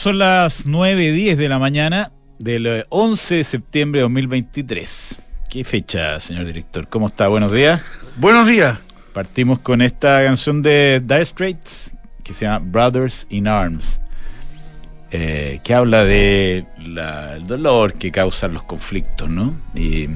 son las 9.10 de la mañana del 11 de septiembre de 2023. ¿Qué fecha, señor director? ¿Cómo está? Buenos días. Buenos días. Partimos con esta canción de Dire Straits que se llama Brothers in Arms, eh, que habla de la- el dolor que causan los conflictos, ¿no? Y,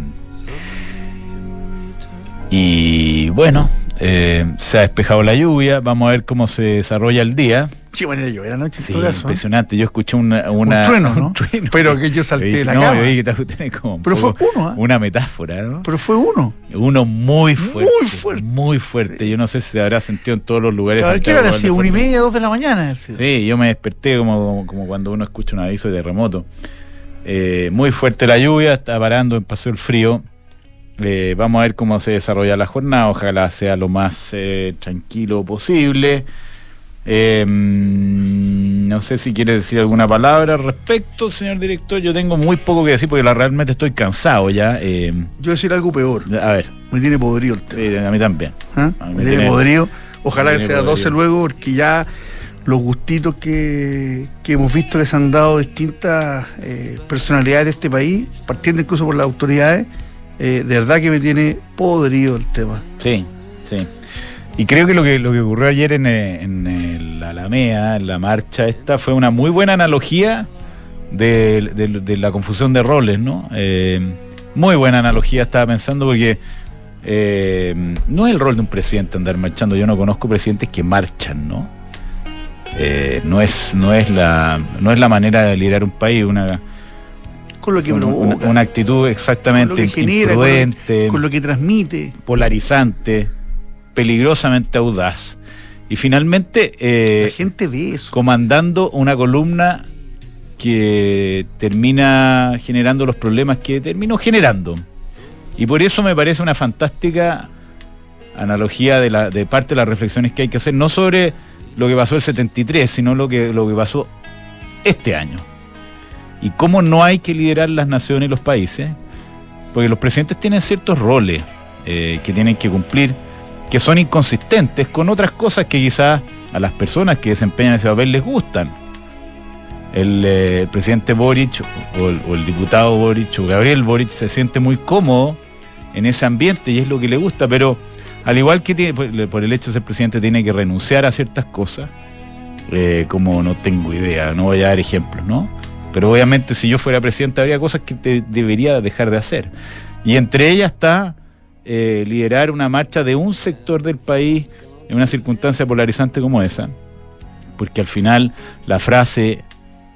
y bueno, eh, se ha despejado la lluvia, vamos a ver cómo se desarrolla el día. Qué manera de llover anoche en Sí, todo ¿eh? impresionante. Yo escuché una, una- Un trueno, ¿no? un trueno. Pero que yo salté dije, de la no, cama. yo dije como Pero fue uno, ¿ah? una metáfora, ¿no? Pero fue uno. Uno muy fuerte. Muy fuerte. Muy fuerte. Yo no sé si se habrá sentido en todos los lugares. Claro, ¿Qué hora sido? Una y media, dos de la mañana. Sí, yo me desperté como, como cuando uno escucha un aviso de terremoto. Eh, muy fuerte la lluvia, está parando en Paseo el Frío. Eh, vamos a ver cómo se desarrolla la jornada. Ojalá sea lo más eh, tranquilo posible. Eh, no sé si quiere decir alguna palabra al respecto, señor director. Yo tengo muy poco que decir porque la, realmente estoy cansado ya. Eh, Yo voy a decir algo peor. a ver, Me tiene podrido el tema. sí, a mí también. ¿ah? a mí Me me tiene podrido. Ojalá que sea 12 podrido. luego, porque ya los gustitos que, que hemos visto que se han dado distintas eh, personalidades de este país, partiendo incluso por las autoridades, eh, de verdad que me tiene podrido el tema. Sí, sí. Y creo que lo que, lo que ocurrió ayer en, eh, en el Alameda, en la marcha esta, fue una muy buena analogía de, de- de la confusión de roles, ¿no? Eh, muy buena analogía estaba pensando porque eh, no es el rol de un presidente andar marchando. Yo no conozco presidentes que marchan, ¿no? Eh, no es no es la no es la manera de liderar un país una Con lo que una, provoca, una actitud con lo exactamente que genera, con lo- imprudente con lo que transmite. polarizante, peligrosamente audaz. Y finalmente, eh, La gente ve eso. comandando una columna que termina generando los problemas que terminó generando. Y por eso me parece una fantástica analogía de, la, de parte de las reflexiones que hay que hacer, no sobre lo que pasó el 73, sino lo que, lo que pasó este año. Y cómo no hay que liderar las naciones y los países, porque los presidentes tienen ciertos roles eh, que tienen que cumplir, que son inconsistentes con otras cosas que quizás a las personas que desempeñan ese papel les gustan. El, eh, presidente Boric o el, diputado Boric o Gabriel Boric se siente muy cómodo en ese ambiente y es lo que le gusta, pero al igual que tiene, por, por el hecho de ser presidente tiene que renunciar a ciertas cosas, eh, como no tengo idea, no voy a dar ejemplos, ¿no? Pero obviamente si yo fuera presidente habría cosas que te debería dejar de hacer. Y entre ellas está eh, liderar una marcha de un sector del país en una circunstancia polarizante como esa. Porque al final la frase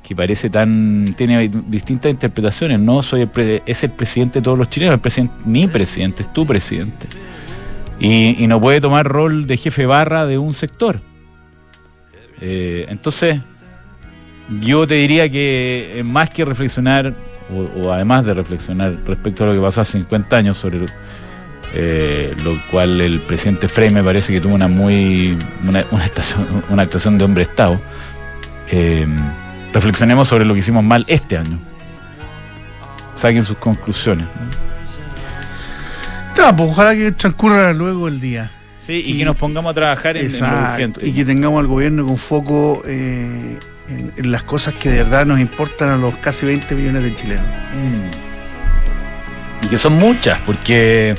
que parece tan. tiene distintas interpretaciones, ¿no? Soy el pre- es el presidente de todos los chilenos, el presidente, mi presidente, es tu presidente. Y, no puede tomar rol de jefe barra de un sector. Eh, entonces, yo te diría que eh, más que reflexionar, o, o además de reflexionar respecto a lo que pasó hace 50 años, sobre eh, lo cual el presidente Frey me parece que tuvo una muy una, una estación- una actuación de hombre Estado, eh, reflexionemos sobre lo que hicimos mal este año. Saquen sus conclusiones. ¿no? No, pues ojalá que transcurra luego el día. Sí, y, Y- que nos pongamos a trabajar en, en lo urgente. y que tengamos al gobierno con foco eh, en, en las cosas que de verdad nos importan a los casi 20 millones de chilenos. Mm. Y que son muchas, porque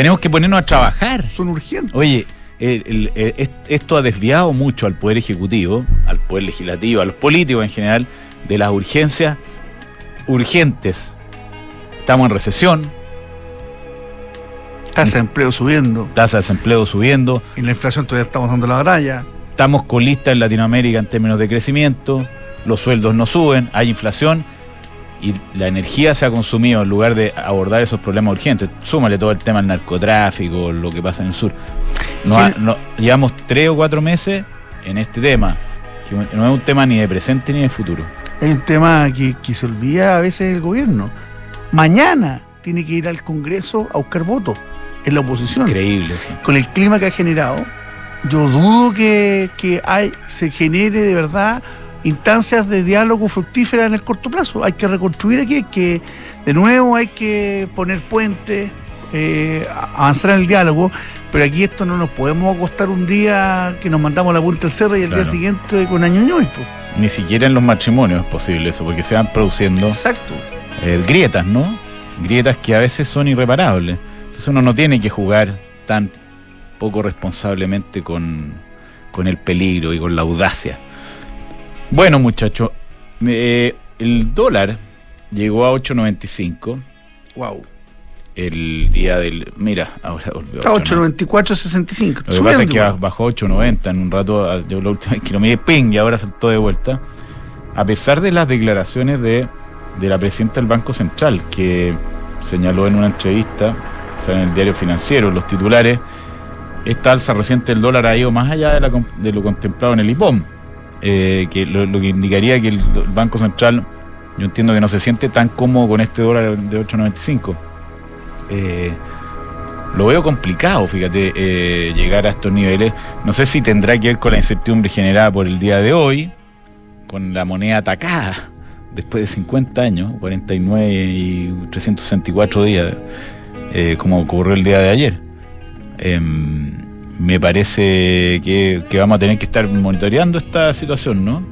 tenemos que ponernos a trabajar. Son urgentes. Oye, el- el- el- est- esto ha desviado mucho al Poder Ejecutivo, al Poder Legislativo, a los políticos en general, de las urgencias urgentes. Estamos en recesión, Tasa de empleo subiendo. tasa de desempleo subiendo, Y la inflación todavía estamos dando la batalla. estamos colistas en Latinoamérica en términos de crecimiento, los sueldos no suben, hay inflación y la energía se ha consumido en lugar de abordar esos problemas urgentes. Súmale todo el tema del narcotráfico, lo que pasa en el sur. No ha- no- llevamos tres o cuatro meses en este tema, que no es un tema ni de presente ni de futuro. Hay un tema que, que se olvida a veces el gobierno. Mañana tiene que ir al Congreso a buscar votos en la oposición. Increíble. sí. Con el clima que ha generado, yo dudo que, que hay, se genere de verdad instancias de diálogo fructíferas en el corto plazo. Hay que reconstruir aquí, hay que, de nuevo, hay que poner puentes. eh, avanzar en el diálogo, pero aquí esto no nos podemos acostar un día que nos mandamos la punta del cerro y el Claro. día siguiente con año ñoy, po. Ni siquiera en los matrimonios es posible eso, porque se van produciendo Exacto. eh, grietas, ¿no? Grietas que a veces son irreparables. Entonces uno no tiene que jugar tan poco responsablemente con, con el peligro y con la audacia. Bueno, muchachos, eh, el dólar llegó a 8.95 Wow. el día del... Mira, ahora volvió a Está 8.95. 8.94.65. Lo que pasa es que bajó 8.90 en un rato, ah, yo la última vez que lo miré, ping, y ahora saltó de vuelta. A pesar de las declaraciones de, de la presidenta del Banco Central, que señaló en una entrevista, o sea, en el diario financiero, los titulares, esta alza reciente del dólar ha ido más allá de, la de lo contemplado en el IPOM, eh, que lo, que indicaría que el Banco Central, yo entiendo que no se siente tan cómodo con este dólar de 8.95. Eh, lo veo complicado, fíjate, eh, llegar a estos niveles. No sé si tendrá que ver con la incertidumbre generada por el día de hoy, con la moneda atacada después de 50 años, 49 y 364 días, como ocurrió el día de ayer. Em, me parece que, que vamos a tener que estar monitoreando esta situación, ¿no?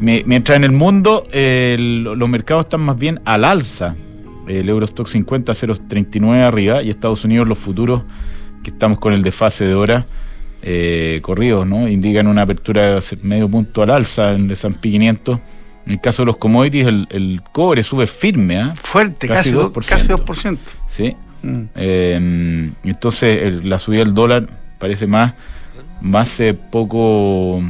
Mientras en el mundo eh, los mercados están más bien al alza. El Eurostock 50 0.39 arriba y Estados Unidos los futuros que estamos con el desfase de hora eh, corridos, ¿no? Indican una apertura de medio punto al alza en el S&P 500. En el caso de los commodities, el, el cobre sube firme, ¿ah? Fuerte, Casi casi, do- 2%. casi 2%. ¿Sí? Mm. Eh, entonces el- la subida del dólar parece más, más eh, poco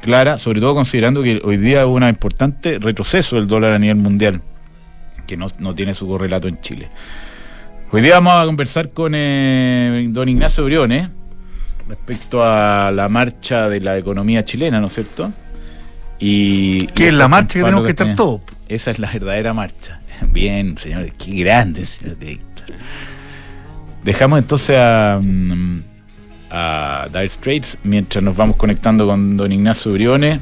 clara, sobre todo considerando que hoy día hubo un importante retroceso del dólar a nivel mundial, que no, no tiene su correlato en Chile. Hoy día vamos a conversar con eh, don Ignacio Briones respecto a la marcha de la economía chilena, ¿no es cierto? Y, Que es la marcha que tenemos que estar todos. esa es la verdadera marcha. Bien, señores, qué grande, señor director. Dejamos entonces a, mm, a Dire Straits mientras nos vamos conectando con don Ignacio Briones.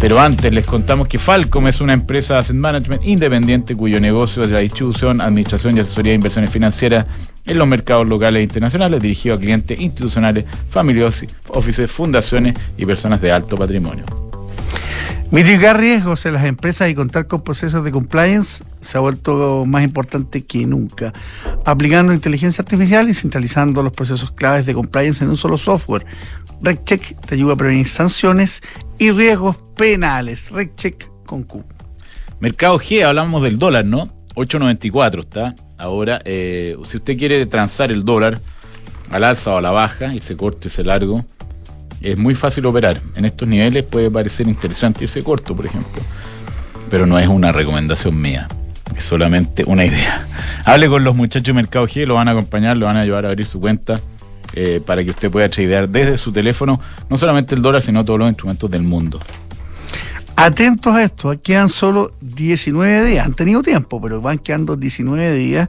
Pero antes les contamos que Falcom es una empresa de asset management independiente cuyo negocio es la distribución, administración y asesoría de inversiones financieras en los mercados locales e internacionales, dirigido a clientes institucionales, family offices, fundaciones y personas de alto patrimonio. Mitigar riesgos en las empresas y contar con procesos de compliance se ha vuelto más importante que nunca. Aplicando inteligencia artificial y centralizando los procesos claves de compliance en un solo software. RegCheck te ayuda a prevenir sanciones y riesgos penales. RegCheck con Q. Mercado G, hablamos del dólar, ¿no? 8.94 está. Ahora, eh, si usted quiere transar el dólar al alza o a la baja, irse corto, irse largo, es muy fácil operar. En estos niveles puede parecer interesante irse corto, por ejemplo. Pero no es una recomendación mía. Es solamente una idea. Hable con los muchachos de Mercado G, lo van a acompañar, lo van a ayudar a abrir su cuenta eh, para que usted pueda tradear desde su teléfono no solamente el dólar, sino todos los instrumentos del mundo. Atentos a esto, quedan solo 19 días. Han tenido tiempo, pero van quedando 19 días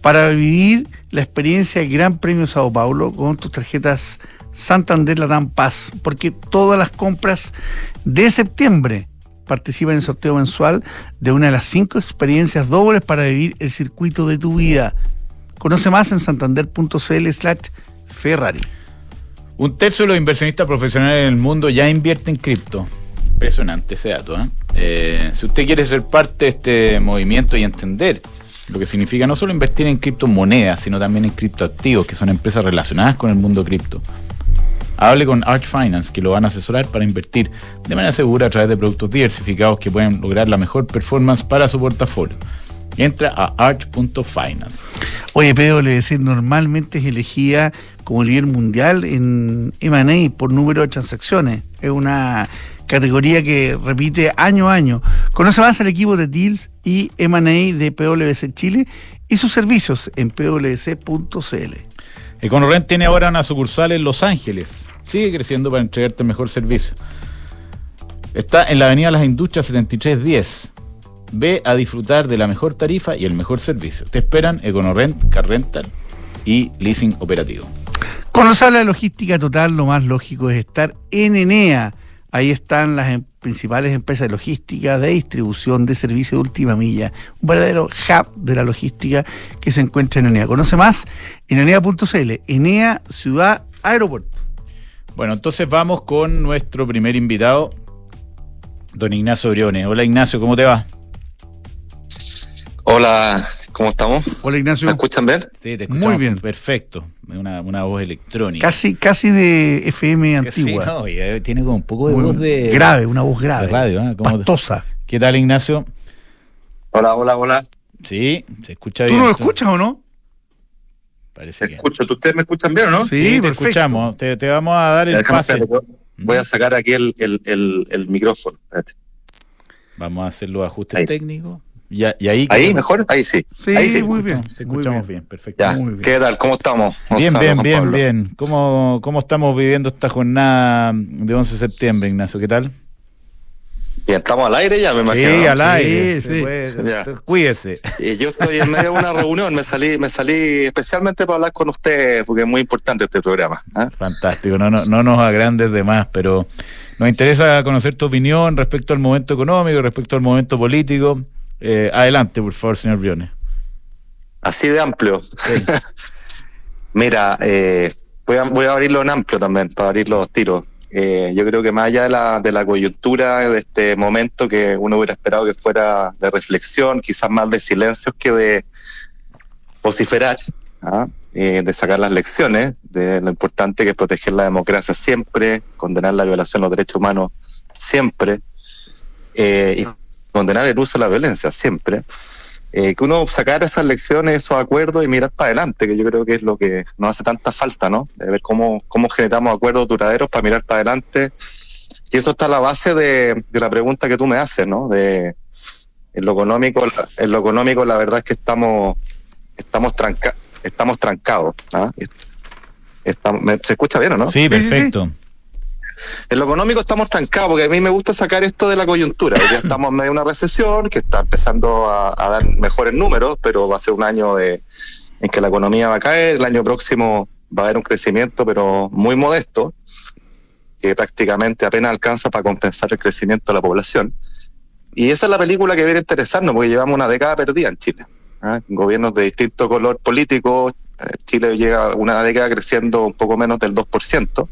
para vivir la experiencia del Gran Premio Sao Paulo con tus tarjetas Santander Latam Paz, porque todas las compras de septiembre participan en el sorteo mensual de una de las cinco experiencias dobles para vivir el circuito de tu vida. Conoce más en santander.cl slash Ferrari. Un tercio de los inversionistas profesionales en el mundo ya invierte en cripto. Impresionante ese dato. ¿eh? Eh, si usted quiere ser parte de este movimiento y entender lo que significa no solo invertir en criptomonedas, sino también en criptoactivos, que son empresas relacionadas con el mundo cripto, hable con Arch Finance, que lo van a asesorar para invertir de manera segura a través de productos diversificados que pueden lograr la mejor performance para su portafolio. Entra a arch.finance. Oye, PwC normalmente es elegida como líder mundial en M&A por número de transacciones. Es una categoría que repite año a año. Conoce más al equipo de Deals y M&A de PwC Chile y sus servicios en pwc.cl. Econorrent tiene ahora una sucursal en Los Ángeles. Sigue creciendo para entregarte mejor servicio. Está en la Avenida Las Industrias 7310. Ve a disfrutar de la mejor tarifa y el mejor servicio. Te esperan Econorrent, Car Rental y Leasing Operativo. Habla de logística total, lo más lógico es estar en Enea. Ahí están las em- principales empresas de logística, de distribución, de servicio de última milla. Un verdadero hub de la logística que se encuentra en Enea. Conoce más en enea.cl. Enea, ciudad, aeropuerto. Bueno, entonces vamos con nuestro primer invitado, don Ignacio Briones. Hola Ignacio, ¿cómo te va? Hola, ¿cómo estamos? Hola Ignacio. ¿Me escuchan bien? Sí, te Muy escuchamos bien. Perfecto. Una, una voz electrónica. Casi, casi de FM Que sí, antigua. no, y, eh, tiene como un poco de Muy voz de... grave, una voz grave. de radio, ¿eh? ¿Cómo te- Pastosa. ¿Qué tal Ignacio? Hola, hola, hola. Sí, se escucha ¿Tú bien. no lo escuchas o no? Parece Te que... escucho. ¿Ustedes me escuchan bien o no? Sí, Sí, te perfecto. escuchamos. Te, te vamos a dar el Déjame pase. Voy a sacar aquí el, el, el, el micrófono. Espérate. Vamos a hacer los ajustes Ahí. técnicos. Y, ahí... ¿Ahí mejor? Ahí sí. Sí, Ahí sí. muy bien. Te muy escuchamos bien. bien, perfecto. Ya. Muy bien. ¿Qué tal? ¿Cómo estamos? Bien, Gonzalo, bien, bien, Pablo? bien. ¿Cómo, ¿Cómo estamos viviendo esta jornada de 11 de septiembre, Ignacio? ¿Qué tal? Bien, estamos al aire ya, me imagino. sí, al aire. Sí, sí. puede-. Cuídese. Y yo estoy en medio de una reunión, me salí, me salí especialmente para hablar con ustedes, porque es muy importante este programa. ¿ah? Fantástico, no, no, no nos agrandes de más, pero nos interesa conocer tu opinión respecto al momento económico, respecto al momento político. Eh, adelante, por favor, señor Briones. Así de amplio. Mira, eh, voy, a, voy a abrirlo en amplio también, para abrir los tiros. Eh, yo creo que más allá de la, de la coyuntura de este momento que uno hubiera esperado que fuera de reflexión, quizás más de silencios que de vociferar, ¿ah? Eh, de sacar las lecciones de lo importante que es proteger la democracia siempre, condenar la violación de los derechos humanos siempre, eh, y condenar el uso de la violencia siempre eh, que uno sacar esas lecciones, esos acuerdos y mirar para adelante, que yo creo que es lo que nos hace tanta falta, ¿no? De ver cómo, cómo generamos acuerdos duraderos para mirar para adelante. Y eso está a la base de, de la pregunta que tú me haces, ¿no? De en lo económico, la- en lo económico la verdad es que estamos, estamos tranca, estamos trancados. ¿ah? Estamos- ¿me- ¿Se escucha bien o no? Sí, sí, perfecto. En lo económico estamos trancados, porque a mí me gusta sacar esto de la coyuntura. Hoy día estamos en medio de una recesión que está empezando a, a dar mejores números, pero va a ser un año de, en que la economía va a caer. El año próximo va a haber un crecimiento, pero muy modesto, que prácticamente apenas alcanza para compensar el crecimiento de la población. Y esa es la película que viene a interesarnos, porque llevamos una década perdida en Chile. ¿ah? Gobiernos de distinto color político. eh, Chile llega una década creciendo un poco menos del 2%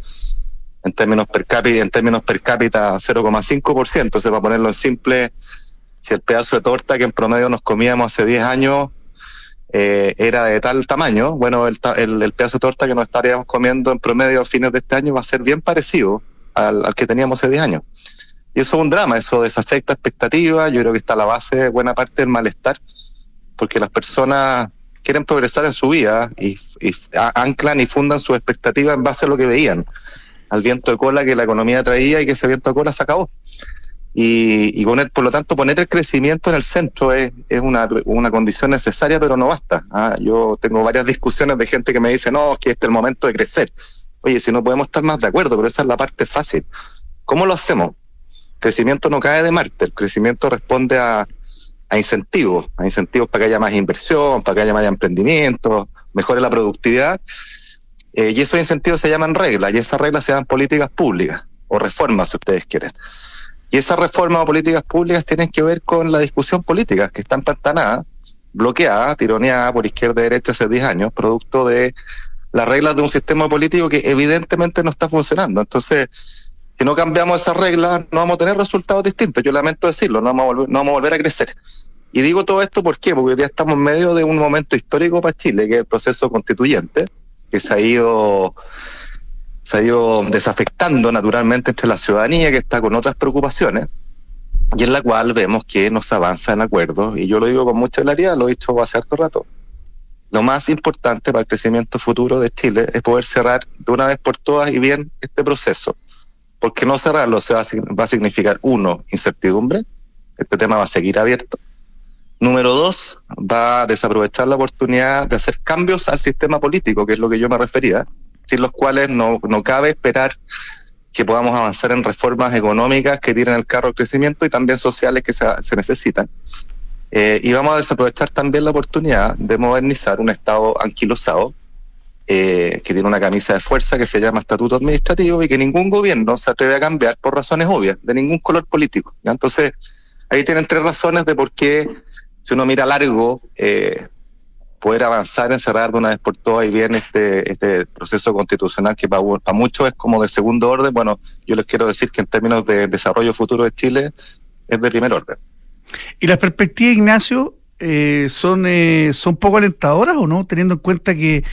en términos per cápita, en términos per cápita 0,5%, entonces para ponerlo en simple, si el pedazo de torta que en promedio nos comíamos hace 10 años eh, era de tal tamaño, bueno, el, el, el pedazo de torta que nos estaríamos comiendo en promedio a fines de este año va a ser bien parecido al, que teníamos hace 10 años. Y eso es un drama, eso desafecta expectativas, yo creo que está a la base de buena parte del malestar, porque las personas quieren progresar en su vida y, y anclan y fundan sus expectativas en base a lo que veían al viento de cola que la economía traía y que ese viento de cola se acabó. Y, y poner, por lo tanto, poner el crecimiento en el centro es, es una, una condición necesaria, pero no basta. Ah, yo tengo varias discusiones de gente que me dice, no, es que este es el momento de crecer. Oye, si no podemos estar más de acuerdo, pero esa es la parte fácil. ¿Cómo lo hacemos? crecimiento no cae de Marte, el crecimiento responde a, a incentivos, a incentivos para que haya más inversión, para que haya más emprendimiento, mejore la productividad. Eh, y esos incentivos se llaman reglas, y esas reglas se llaman políticas públicas, o reformas, si ustedes quieren. Y esas reformas o políticas públicas tienen que ver con la discusión política, que está empantanada, bloqueada, tironeada por izquierda y derecha hace 10 años, producto de las reglas de un sistema político que evidentemente no está funcionando. Entonces, si no cambiamos esas reglas, no vamos a tener resultados distintos. Yo lamento decirlo, no vamos a volver, no vamos a, volver a crecer. Y digo todo esto ¿por qué? porque ya estamos en medio de un momento histórico para Chile, que es el proceso constituyente, que se ha ido se ha ido desafectando naturalmente entre la ciudadanía que está con otras preocupaciones y en la cual vemos que no se avanza en acuerdos y yo lo digo con mucha claridad, lo he dicho hace harto rato. Lo más importante para el crecimiento futuro de Chile es poder cerrar de una vez por todas y bien este proceso. Porque no cerrarlo se va a significar, uno, incertidumbre, este tema va a seguir abierto. Número dos, va a desaprovechar la oportunidad de hacer cambios al sistema político, que es lo que yo me refería, sin los cuales no, no cabe esperar que podamos avanzar en reformas económicas que tiren el carro al crecimiento y también sociales que se, necesitan. Eh, y vamos a desaprovechar también la oportunidad de modernizar un Estado anquilosado eh, que tiene una camisa de fuerza que se llama estatuto administrativo y que ningún gobierno se atreve a cambiar por razones obvias, de ningún color político. ¿ya? Entonces, ahí tienen tres razones de por qué, si uno mira largo, eh, poder avanzar en cerrar de una vez por todas y bien este, este proceso constitucional que para, para muchos es como de segundo orden. Bueno, yo les quiero decir que en términos de desarrollo futuro de Chile es de primer orden. ¿Y las perspectivas, Ignacio, eh, son, eh, son poco alentadoras o no? Teniendo en cuenta que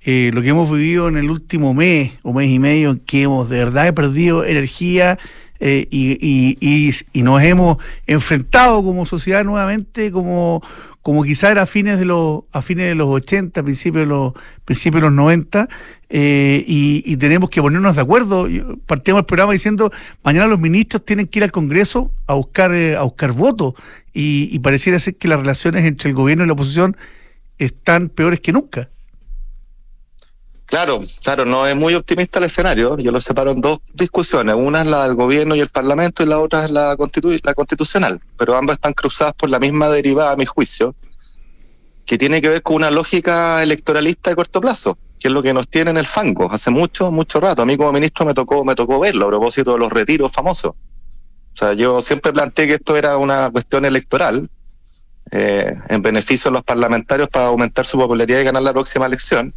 eh, lo que hemos vivido en el último mes o mes y medio en que hemos de verdad perdido energía eh, y, y, y, y, nos hemos enfrentado como sociedad nuevamente como, como quizá era a fines de los, a fines de los 80, principios de los, principios de los 90, eh, y, y, tenemos que ponernos de acuerdo. Partimos el programa diciendo mañana los ministros tienen que ir al Congreso a buscar, eh, a buscar votos, y, y pareciera ser que las relaciones entre el gobierno y la oposición están peores que nunca. Claro, claro, no es muy optimista el escenario. Yo lo separo en dos discusiones. Una es la del gobierno y el parlamento y la otra es la, la constitucional. Pero ambas están cruzadas por la misma derivada, a mi juicio, que tiene que ver con una lógica electoralista de corto plazo, que es lo que nos tiene en el fango hace mucho, mucho rato. A mí como ministro me tocó, me tocó verlo a propósito de los retiros famosos. O sea, yo siempre planteé que esto era una cuestión electoral, eh, en beneficio de los parlamentarios para aumentar su popularidad y ganar la próxima elección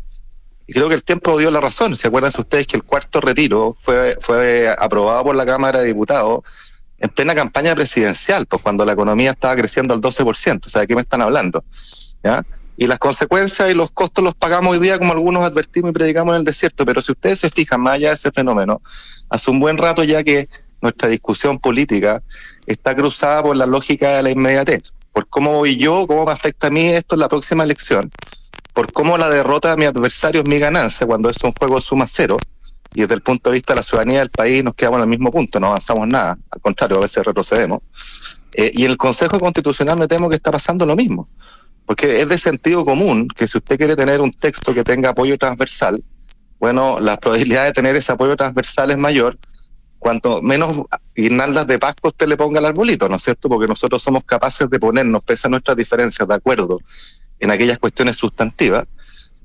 y creo que el tiempo dio la razón. ¿Se acuerdan ustedes que el cuarto retiro fue, fue aprobado por la Cámara de Diputados en plena campaña presidencial, pues cuando la economía estaba creciendo al 12%? O sea, ¿de qué me están hablando? ¿Ya? Y las consecuencias y los costos los pagamos hoy día como algunos advertimos y predicamos en el desierto. Pero si ustedes se fijan más allá de ese fenómeno, hace un buen rato ya que nuestra discusión política está cruzada por la lógica de la inmediatez. Por cómo voy yo, cómo me afecta a mí esto en la próxima elección por cómo la derrota de mi adversario es mi ganancia cuando es un juego suma cero. Y desde el punto de vista de la ciudadanía del país nos quedamos en el mismo punto, no avanzamos nada, al contrario, a veces retrocedemos. Eh, y el Consejo Constitucional me temo que está pasando lo mismo, porque es de sentido común que si usted quiere tener un texto que tenga apoyo transversal, bueno, la probabilidad de tener ese apoyo transversal es mayor cuanto menos guirnaldas de Pascua usted le ponga al arbolito, ¿no es cierto? Porque nosotros somos capaces de ponernos, pese a nuestras diferencias, de acuerdo en aquellas cuestiones sustantivas,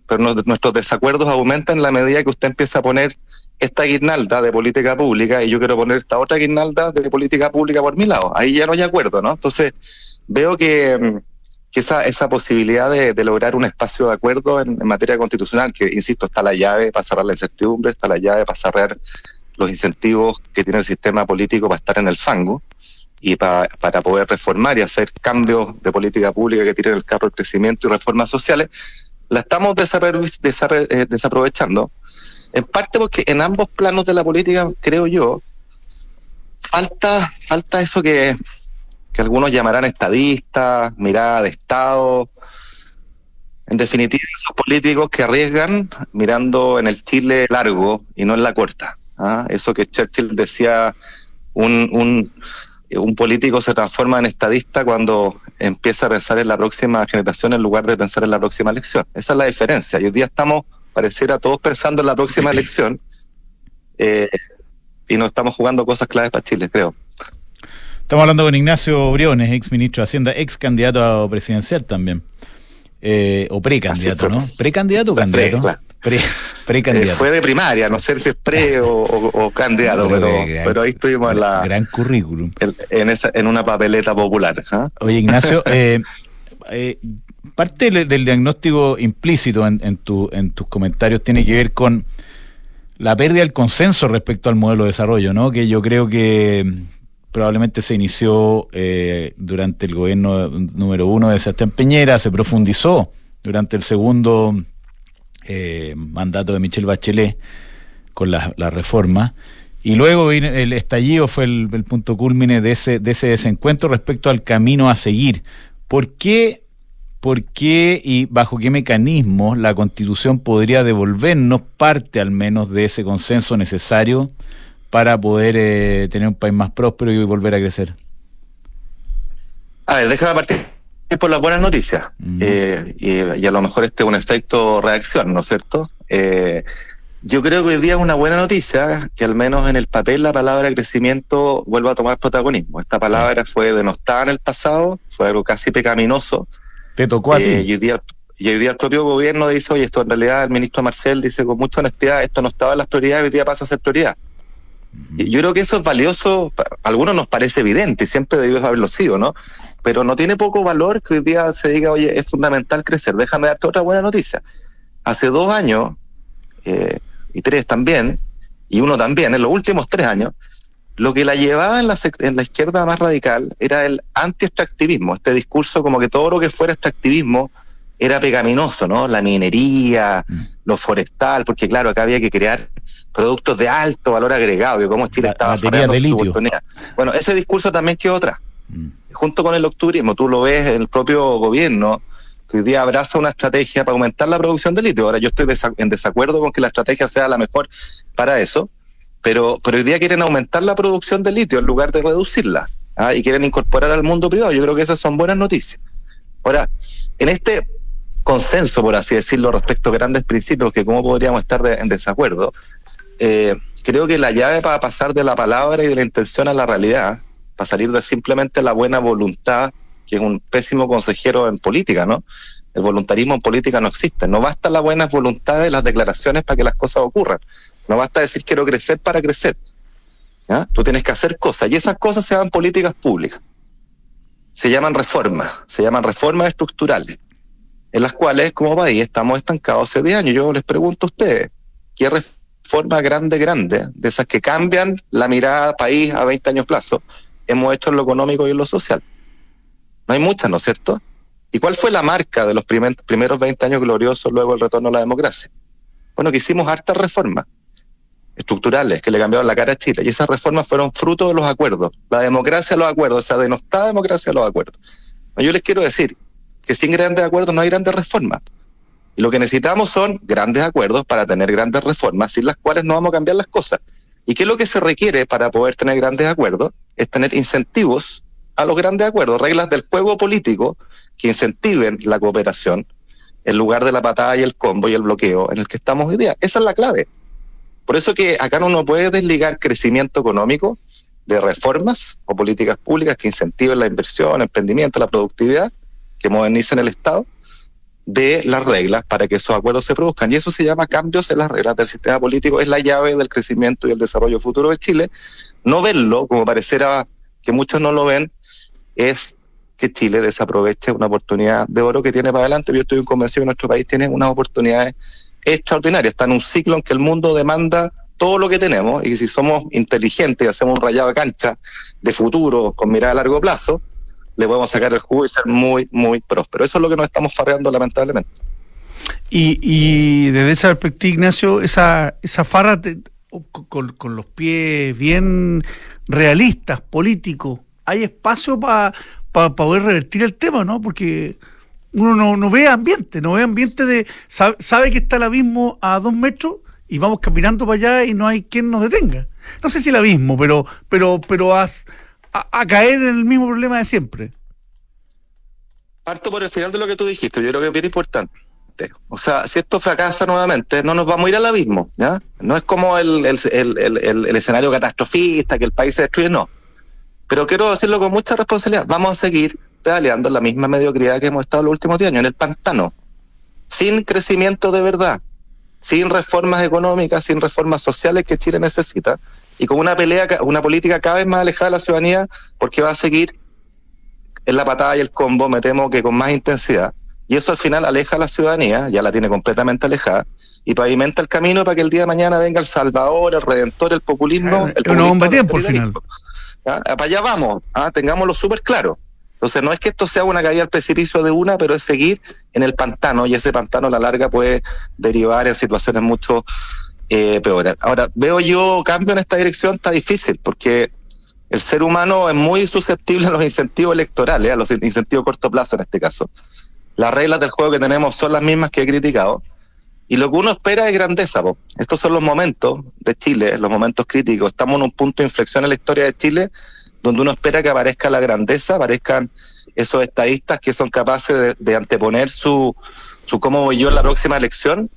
pero nuestros desacuerdos aumentan en la medida que usted empieza a poner esta guirnalda de política pública y yo quiero poner esta otra guirnalda de política pública por mi lado. Ahí ya no hay acuerdo, ¿no? Entonces, veo que, esa, posibilidad de, de, lograr un espacio de acuerdo en, en, materia constitucional, que, insisto, está la llave para cerrar la incertidumbre, está la llave para cerrar los incentivos que tiene el sistema político para estar en el fango, y pa, para poder reformar y hacer cambios de política pública que tiren el carro del crecimiento y reformas sociales, la estamos eh, desaprovechando. En parte porque en ambos planos de la política, creo yo, falta, falta eso que, que algunos llamarán estadistas, mirada de Estado. En definitiva, esos políticos que arriesgan mirando en el Chile largo y no en la corta. ¿Ah? Eso que Churchill decía, un, un, un político se transforma en estadista cuando empieza a pensar en la próxima generación en lugar de pensar en la próxima elección. Esa es la diferencia. Y hoy día estamos, pareciera, todos pensando en la próxima elección eh, y no estamos jugando cosas claves para Chile, creo. Estamos hablando con Ignacio Briones, ex ministro de Hacienda, ex candidato a presidencial también. Eh, o precandidato, ¿no? ¿Precandidato o candidato? Pre, claro. Pre, precandidato. Eh, fue de primaria, no sé si es pre o, o, o candidato, pero, pero, pero, ahí estuvimos en la. Gran currículum. En, en, esa, en una papeleta popular. ¿eh? Oye, Ignacio, eh, eh, parte del diagnóstico implícito en, en, tu, en tus comentarios tiene que ver con la pérdida del consenso respecto al modelo de desarrollo, ¿no? Que yo creo que probablemente se inició eh, durante el gobierno número uno de Sebastián Peñera, se profundizó durante el segundo eh, mandato de Michelle Bachelet con la, reforma. Y luego el estallido fue el, el, punto culmine de ese, de ese desencuentro respecto al camino a seguir. ¿Por qué, ¿Por qué y bajo qué mecanismos la Constitución podría devolvernos parte al menos de ese consenso necesario para poder eh, tener un país más próspero y volver a crecer? A ver, déjame partir por las buenas noticias. Mm. Eh, y, y, a lo mejor este es un efecto reacción, ¿no es cierto? Eh, yo creo que hoy día es una buena noticia que al menos en el papel la palabra crecimiento vuelva a tomar protagonismo. Esta palabra sí. fue denostada en el pasado, fue algo casi pecaminoso. Te tocó a ti. Eh, y hoy día Y hoy día el propio gobierno dice, oye, esto en realidad el ministro Marcel dice con mucha honestidad, esto no estaba en las prioridades, hoy día pasa a ser prioridad. Y yo creo que eso es valioso, a algunos nos parece evidente siempre debió haberlo sido, ¿no? Pero no tiene poco valor que hoy día se diga, oye, es fundamental crecer. Déjame darte otra buena noticia. Hace dos años, eh, y tres también, y uno también, en los últimos tres años, lo que la llevaba en la, en la izquierda más radical era el anti-extractivismo, este discurso como que todo lo que fuera extractivismo era pecaminoso, ¿no? La minería, mm. lo forestal, porque claro, acá había que crear productos de alto valor agregado, que como Chile estaba fallando su oportunidad. Bueno, ese discurso también quedó atrás. Junto con el octubrismo, tú lo ves el propio gobierno, que hoy día abraza una estrategia para aumentar la producción de litio. Ahora yo estoy en desacuerdo con que la estrategia sea la mejor para eso, pero, pero hoy día quieren aumentar la producción de litio en lugar de reducirla. ¿ah? Y quieren incorporar al mundo privado. Yo creo que esas son buenas noticias. Ahora, en este consenso, por así decirlo, respecto a grandes principios, que cómo podríamos estar en desacuerdo, eh, creo que la llave para pasar de la palabra y de la intención a la realidad, para salir de simplemente la buena voluntad, que es un pésimo consejero en política, ¿no? El voluntarismo en política no existe. No basta la buena voluntad de las declaraciones para que las cosas ocurran. No basta decir quiero crecer para crecer. Tú tienes que hacer cosas y esas cosas se llaman políticas públicas. Se llaman reformas, se llaman reformas estructurales en las cuales como país estamos estancados hace 10 años. Yo les pregunto a ustedes, ¿qué reforma grande, grande, de esas que cambian la mirada país a 20 años plazo, hemos hecho en lo económico y en lo social? No hay muchas, ¿no es cierto? ¿Y cuál fue la marca de los primeros 20 años gloriosos luego el retorno a la democracia? Bueno, que hicimos hartas reformas estructurales que le cambiaron la cara a Chile. Y esas reformas fueron fruto de los acuerdos. La democracia los acuerdos, esa denostada democracia los acuerdos. Yo les quiero decir que sin grandes acuerdos no hay grandes reformas. Y lo que necesitamos son grandes acuerdos para tener grandes reformas, sin las cuales no vamos a cambiar las cosas. ¿Y qué es lo que se requiere para poder tener grandes acuerdos? Es tener incentivos a los grandes acuerdos, reglas del juego político que incentiven la cooperación en lugar de la patada y el combo y el bloqueo en el que estamos hoy día. Esa es la clave. Por eso que acá no uno puede desligar crecimiento económico de reformas o políticas públicas que incentiven la inversión, el emprendimiento, la productividad, que modernicen el Estado de las reglas para que esos acuerdos se produzcan. Y eso se llama cambios en las reglas del sistema político, es la llave del crecimiento y el desarrollo futuro de Chile. No verlo, como parecerá que muchos no lo ven, es que Chile desaproveche una oportunidad de oro que tiene para adelante. Yo estoy convencido que nuestro país tiene unas oportunidades extraordinarias. Está en un ciclo en que el mundo demanda todo lo que tenemos y si somos inteligentes y hacemos un rayado de cancha de futuro con mirada a largo plazo, le podemos sacar el jugo y ser muy, muy próspero. Eso es lo que nos estamos farreando lamentablemente. Y, y desde esa perspectiva, Ignacio, esa, esa farra con, con, los pies bien realistas, políticos, ¿hay espacio para poder revertir el tema, no? Porque uno no, no ve ambiente, no ve ambiente de... Sabe, sabe que está el abismo a dos metros y vamos caminando para allá y no hay quien nos detenga. No sé si el abismo, pero, pero, pero has a, caer en el mismo problema de siempre. Parto por el final de lo que tú dijiste, yo creo que es bien importante. O sea, si esto fracasa nuevamente, no nos vamos a ir al abismo, ¿ya? No es como el, el, escenario catastrofista, que el país se destruye, no. Pero quiero decirlo con mucha responsabilidad, vamos a seguir pedaleando la misma mediocridad que hemos estado los últimos años, en el pantano, sin crecimiento de verdad, sin reformas económicas, sin reformas sociales que Chile necesita, y con una pelea, una política cada vez más alejada de la ciudadanía, porque va a seguir en la patada y el combo, me temo que con más intensidad. Y eso al final aleja a la ciudadanía, ya la tiene completamente alejada, y pavimenta el camino para que el día de mañana venga el Salvador, el Redentor, el populismo. el populismo bomba tiempo al final. Para allá vamos, ¿ah? tengámoslo súper claro. Entonces no es que esto sea una caída al precipicio de una, pero es seguir en el pantano y ese pantano a la larga puede derivar en situaciones mucho eh, peor. Ahora, veo yo cambio en esta dirección, está difícil, porque el ser humano es muy susceptible a los incentivos electorales, a los incentivos a corto plazo en este caso. Las reglas del juego que tenemos son las mismas que he criticado. Y lo que uno espera es grandeza. Estos son los momentos de Chile, los momentos críticos. Estamos en un punto de inflexión en la historia de Chile donde uno espera que aparezca la grandeza, aparezcan esos estadistas que son capaces de, anteponer su, su cómo voy yo en la próxima elección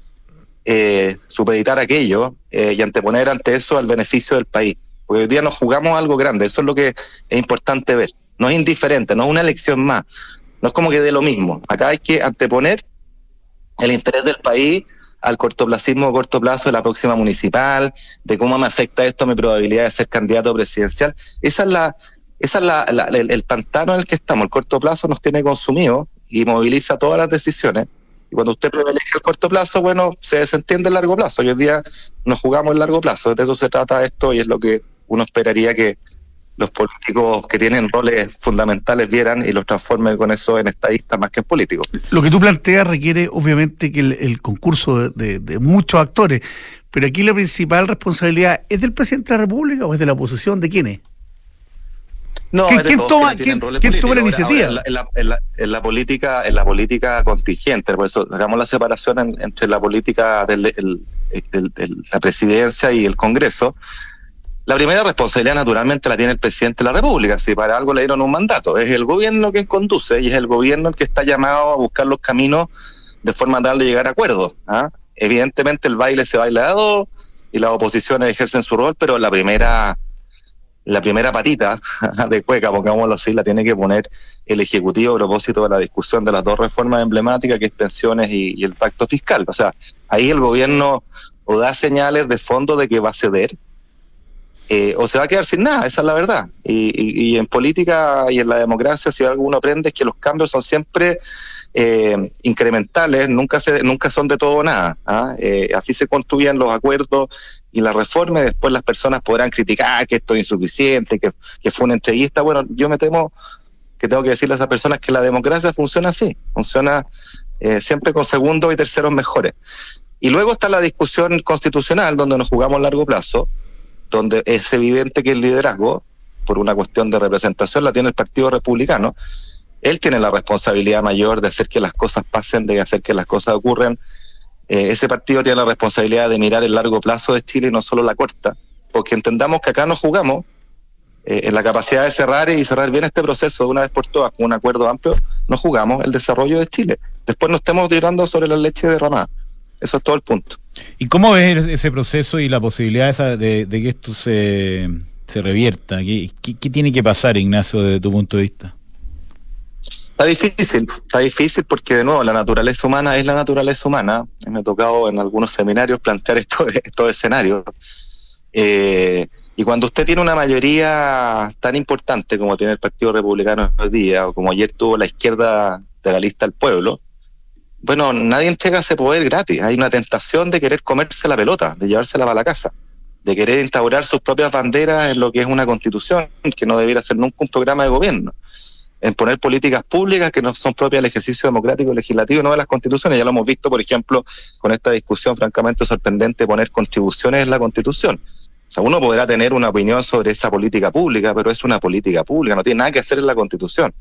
eh, supeditar aquello eh, y anteponer ante eso al beneficio del país. Porque hoy día nos jugamos algo grande, eso es lo que es importante ver. No es indiferente, no es una elección más, no es como que de lo mismo. Acá hay que anteponer el interés del país al cortoplacismo o corto plazo de la próxima municipal, de cómo me afecta esto a mi probabilidad de ser candidato presidencial. Esa es la, esa es la, la- el, el pantano en el que estamos. El corto plazo nos tiene consumido y moviliza todas las decisiones. Y cuando usted privilegia el corto plazo, bueno, se desentiende el largo plazo. Hoy en día nos jugamos el largo plazo. De eso se trata esto y es lo que uno esperaría que los políticos que tienen roles fundamentales vieran y los transformen con eso en estadistas más que en políticos. Lo que tú planteas requiere obviamente que el, concurso de muchos actores, pero aquí la principal responsabilidad es del presidente de la República o es de la oposición, ¿de quién es? No, ¿Quién- toma- quién- quién toma la iniciativa? en, la, en la- en la- en la política, en la política contingente, por eso hagamos la separación en- entre la política de la presidencia y el Congreso. La primera responsabilidad naturalmente la tiene el presidente de la República, si para algo le dieron un mandato. Es el gobierno quien conduce y es el gobierno el que está llamado a buscar los caminos de forma tal de llegar a acuerdos. ¿ah? Evidentemente el baile se baila a dos y las oposiciones ejercen su rol, pero la primera la primera patita de cueca, pongámoslo así, la tiene que poner el Ejecutivo a propósito de la discusión de las dos reformas emblemáticas, que es pensiones y, y el pacto fiscal. O sea, ahí el gobierno o da señales de fondo de que va a ceder, eh, o se va a quedar sin nada, esa es la verdad. Y, y- y en política y en la democracia, si alguno aprende, es que los cambios son siempre eh, incrementales, nunca, se, nunca son de todo o nada. ¿ah? Eh, así se construyen los acuerdos y las reformas, y después las personas podrán criticar que esto es insuficiente, que, que fue una entrevista. Bueno, yo me temo que tengo que decirle a esas personas que la democracia funciona así, funciona siempre con segundos y terceros mejores. Y luego está la discusión constitucional, donde nos jugamos a largo plazo, donde es evidente que el liderazgo, por una cuestión de representación, la tiene el Partido Republicano. Él tiene la responsabilidad mayor de hacer que las cosas pasen, de hacer que las cosas ocurran. Eh, ese partido tiene la responsabilidad de mirar el largo plazo de Chile y no solo la corta, porque entendamos que acá nos jugamos eh, en la capacidad de cerrar y cerrar bien este proceso de una vez por todas con un acuerdo amplio, nos jugamos el desarrollo de Chile. Después no estemos tirando sobre la leche derramada. Eso es todo el punto. ¿Y cómo ves ese proceso y la posibilidad esa de, que esto se, se revierta? ¿Qué, tiene que pasar, Ignacio, desde tu punto de vista? Está difícil, está difícil porque de nuevo la naturaleza humana es la naturaleza humana. Me ha tocado en algunos seminarios plantear estos, escenarios. Eh, y cuando usted tiene una mayoría tan importante como tiene el Partido Republicano hoy día, o como ayer tuvo la izquierda de la lista del pueblo, bueno, nadie entrega ese poder gratis. Hay una tentación de querer comerse la pelota, de llevársela para la casa, de querer instaurar sus propias banderas en lo que es una constitución, que no debiera ser nunca un programa de gobierno en poner políticas públicas que no son propias del ejercicio democrático legislativo, no de las constituciones. Ya lo hemos visto, por ejemplo, con esta discusión francamente sorprendente, poner contribuciones en la constitución. O sea, uno podrá tener una opinión sobre esa política pública, pero es una política pública, no tiene nada que hacer en la constitución.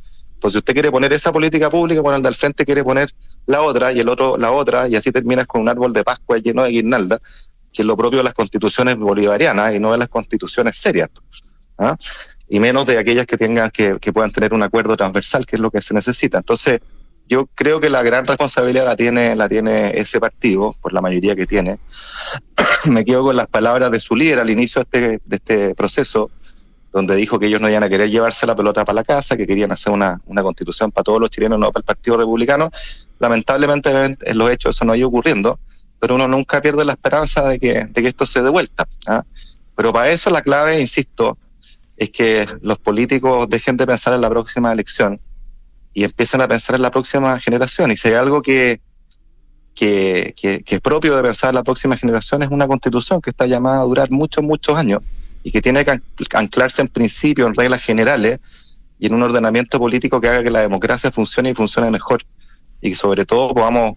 Pues si usted quiere poner esa política pública, bueno, el del frente quiere poner la otra y el otro la otra, y así terminas con un árbol de Pascua lleno de guirnalda, que es lo propio de las constituciones bolivarianas y no de las constituciones serias. ¿ah? y menos de aquellas que tengan que, que puedan tener un acuerdo transversal, que es lo que se necesita. Entonces, yo creo que la gran responsabilidad la tiene, la tiene ese partido, por la mayoría que tiene. Me quedo con las palabras de su líder al inicio de este, de este proceso, donde dijo que ellos no iban a querer llevarse la pelota para la casa, que querían hacer una, una constitución para todos los chilenos, no para el Partido Republicano. Lamentablemente en los hechos eso no ha ido ocurriendo, pero uno nunca pierde la esperanza de que, de que esto se dé vuelta. ¿ah? Pero para eso la clave, insisto, es que los políticos dejen de pensar en la próxima elección y empiecen a pensar en la próxima generación. Y si hay algo que, que, que, que, es propio de pensar en la próxima generación es una constitución que está llamada a durar muchos, muchos años y que tiene que anclarse en principios, en reglas generales y en un ordenamiento político que haga que la democracia funcione y funcione mejor. Y sobre todo podamos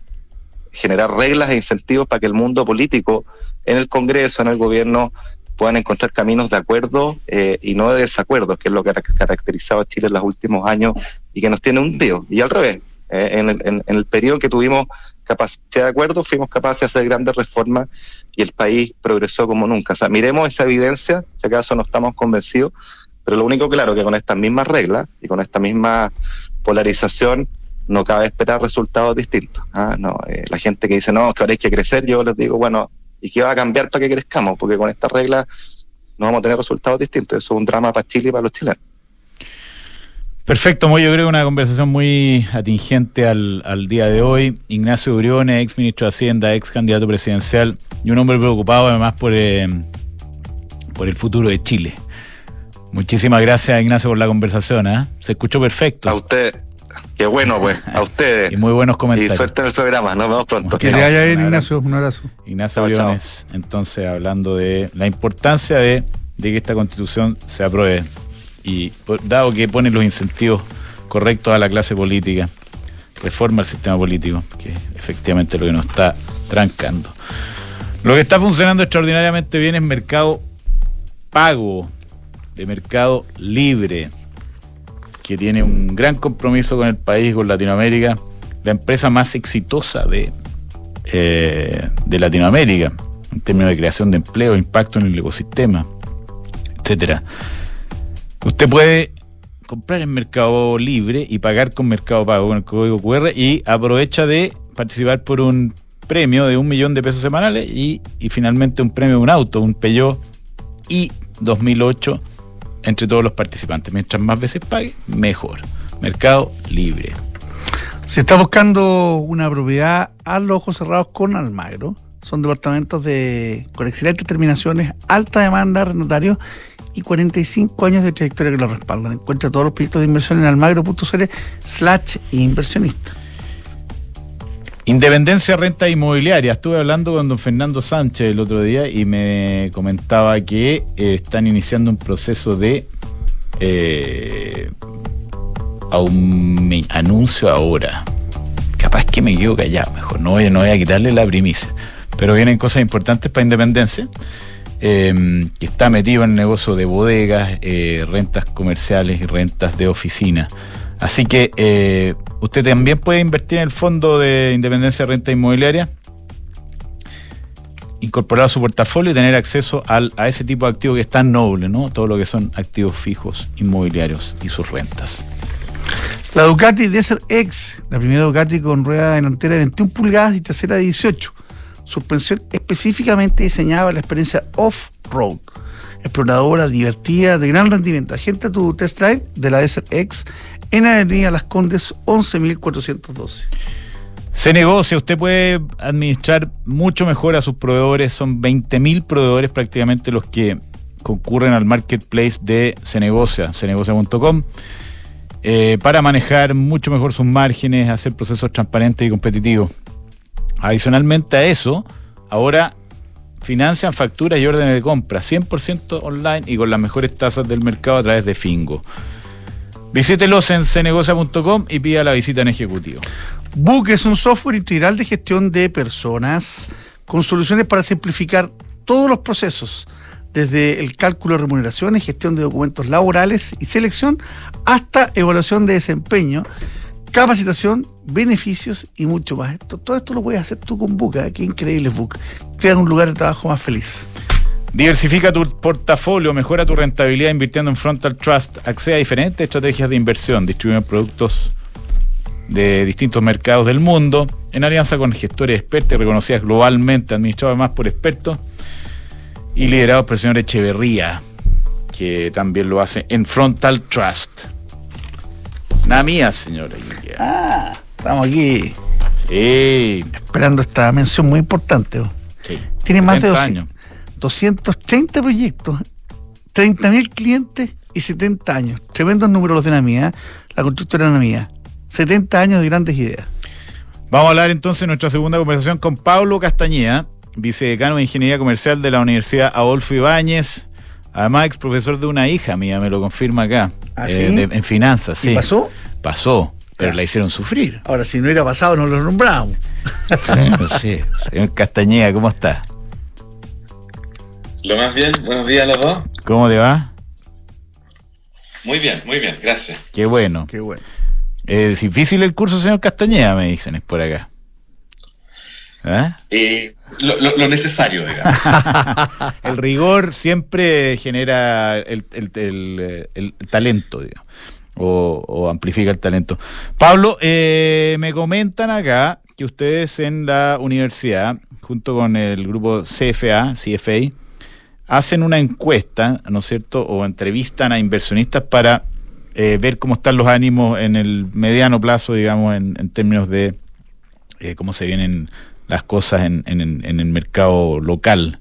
generar reglas e incentivos para que el mundo político en el Congreso, en el gobierno, puedan encontrar caminos de acuerdo eh, y no de desacuerdo, que es lo que ha caracterizado a Chile en los últimos años y que nos tiene hundido. Y al revés, eh, en, el, en, en, el periodo que tuvimos capacidad de acuerdo, fuimos capaces de hacer grandes reformas y el país progresó como nunca. O sea, miremos esa evidencia, si acaso no estamos convencidos, pero lo único claro que con estas mismas reglas y con esta misma polarización no cabe esperar resultados distintos. ¿ah? Eh, la gente que dice, no, que ahora hay que crecer, yo les digo, bueno, ¿Y qué va a cambiar para que crezcamos? Porque con esta regla no vamos a tener resultados distintos. Eso es un drama para Chile y para los chilenos. Perfecto, yo creo que una conversación muy atingente al, al día de hoy. Ignacio Briones, ex ministro de Hacienda, ex candidato presidencial y un hombre preocupado además por, eh, por el futuro de Chile. Muchísimas gracias, Ignacio, por la conversación. ¿eh? Se escuchó perfecto. A usted, qué bueno, pues, a ustedes. y muy buenos comentarios. Y suerte en el programa, nos vemos pronto. Que le vaya bien, Ignacio, un abrazo. Ignacio Chao, Briones, entonces hablando de la importancia de, de que esta constitución se apruebe y por- dado que pone los incentivos correctos a la clase política, reforma el sistema político, que efectivamente lo que nos está trancando. Lo que está funcionando extraordinariamente bien es mercado pago, de mercado libre, que tiene un gran compromiso con el país, con Latinoamérica, la empresa más exitosa de eh, de Latinoamérica, en términos de creación de empleo, impacto en el ecosistema, etcétera. Usted puede comprar en Mercado Libre y pagar con Mercado Pago con el código QR y aprovecha de participar por un premio de un millón de pesos semanales y, y finalmente un premio de un auto, un Peugeot i 2008 entre todos los participantes. Mientras más veces pague, mejor. Mercado Libre. Se está buscando una propiedad a los ojos cerrados con Almagro. Son departamentos de, con excelentes terminaciones, alta demanda, arrendatario y 45 años de trayectoria que lo respaldan. Encuentra todos los proyectos de inversión en almagro.cl slash inversionista. Independencia Renta Inmobiliaria. Estuve hablando con don Fernando Sánchez el otro día y me comentaba que eh, están iniciando un proceso de eh, aun- anuncio ahora. Capaz que me quedo callado, mejor no voy, no voy a quitarle la primicia. Pero vienen cosas importantes para Independencia, eh, que está metido en el negocio de bodegas, eh, rentas comerciales y rentas de oficina. Así que eh, usted también puede invertir en el fondo de Independencia Renta Inmobiliaria, incorporar a su portafolio y tener acceso al- a ese tipo de activos que es tan noble, ¿no? Todo lo que son activos fijos inmobiliarios y sus rentas. La Ducati Desert X, la primera Ducati con rueda delantera de 21 pulgadas y trasera de 18. Suspensión específicamente diseñada para la experiencia off-road. Exploradora, divertida, de gran rendimiento. Agenda tu test drive de la Desert X en Avenida Las Condes 11.412. Se negocia, usted puede administrar mucho mejor a sus proveedores. Son 20.000 proveedores prácticamente los que concurren al marketplace de Se Negocia, cenegocia.com, eh, para manejar mucho mejor sus márgenes, hacer procesos transparentes y competitivos. Adicionalmente a eso, ahora financian facturas y órdenes de compra 100% online y con las mejores tasas del mercado a través de Fingo. Visítelos en cenegocia.com y pida la visita en ejecutivo. Book es un software integral de gestión de personas con soluciones para simplificar todos los procesos, desde el cálculo de remuneraciones, gestión de documentos laborales y selección, hasta evaluación de desempeño, capacitación, beneficios y mucho más. Todo esto lo puedes hacer tú con. ¿eh? Qué increíble es Book. Crea un lugar de trabajo más feliz. Diversifica tu portafolio, mejora tu rentabilidad invirtiendo en Frontal Trust. Accede a diferentes estrategias de inversión, distribuyen productos de distintos mercados del mundo en alianza con gestores expertos reconocidas globalmente, administrados además por expertos y liderados por el señor Echeverría, que también lo hace en Frontal Trust. Nada mía, señora. Ah, estamos aquí Sí, esperando esta mención muy importante. sí. Tiene más de 70 200, años. 230 proyectos, 30.000 clientes y 70 años. Tremendos números los de la mía, la constructora de la mía. 70 años de grandes ideas. Vamos a hablar entonces en nuestra segunda conversación con Pablo Castañeda, vicedecano de Ingeniería Comercial de la Universidad Adolfo Ibáñez, además ex profesor de una hija mía, me lo confirma acá, ¿Ah, eh, sí? de- en finanzas, sí. ¿Y pasó? Pasó, pero Ya. la hicieron sufrir. Ahora, si no hubiera pasado, no lo nombrábamos. Bueno, sí. Señor Castañeda, ¿cómo está? Lo más bien, buenos días a los dos. ¿Cómo te va? Muy bien, muy bien, gracias. Qué bueno. Qué bueno. Es difícil el curso, señor Castañeda, me dicen, es por acá. ¿Ah? Eh, lo, lo- lo necesario, digamos. el rigor siempre genera el, el- el, eh, el talento, digamos, o, o amplifica el talento. Pablo, eh, me comentan acá que ustedes en la universidad, junto con el grupo CFA, CFA, hacen una encuesta, ¿no es cierto?, o entrevistan a inversionistas para eh, ver cómo están los ánimos en el mediano plazo, digamos, en, en términos de eh, cómo se vienen las cosas en, en, el mercado local.